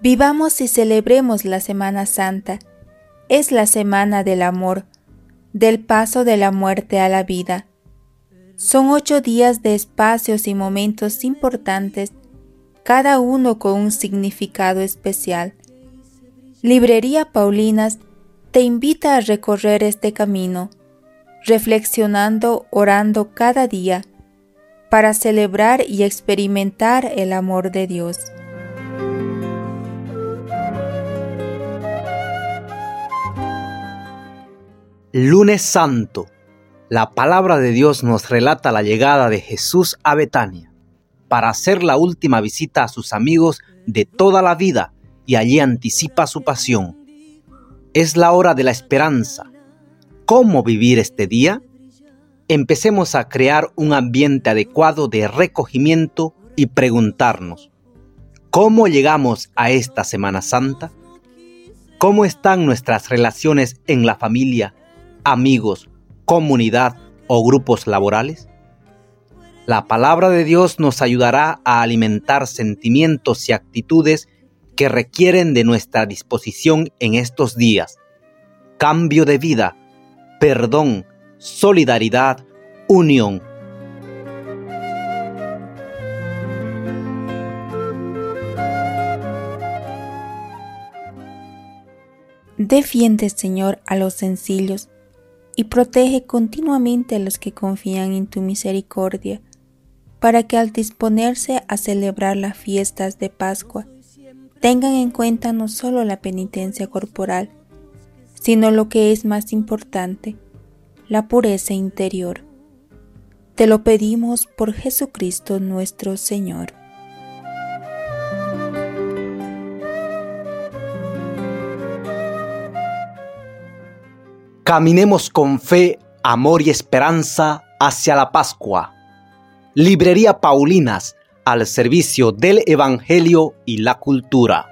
Vivamos y celebremos la Semana Santa. Es la semana del amor, del paso de la muerte a la vida. Son ocho días de espacios y momentos importantes, cada uno con un significado especial. Librería Paulinas te invita a recorrer este camino, reflexionando, orando cada día, para celebrar y experimentar el amor de Dios. Lunes Santo. La palabra de Dios nos relata la llegada de Jesús a Betania para hacer la última visita a sus amigos de toda la vida y allí anticipa su pasión. Es la hora de la esperanza. ¿Cómo vivir este día? Empecemos a crear un ambiente adecuado de recogimiento y preguntarnos, ¿cómo llegamos a esta Semana Santa? ¿Cómo están nuestras relaciones en la familia amigos, comunidad o grupos laborales? La palabra de Dios nos ayudará a alimentar sentimientos y actitudes que requieren de nuestra disposición en estos días. Cambio de vida, perdón, solidaridad, unión. Defiende, Señor, a los sencillos y protege continuamente a los que confían en tu misericordia, para que al disponerse a celebrar las fiestas de Pascua, tengan en cuenta no solo la penitencia corporal, sino lo que es más importante, la pureza interior. Te lo pedimos por Jesucristo nuestro Señor. Caminemos con fe, amor y esperanza hacia la Pascua. Librería Paulinas al servicio del Evangelio y la cultura.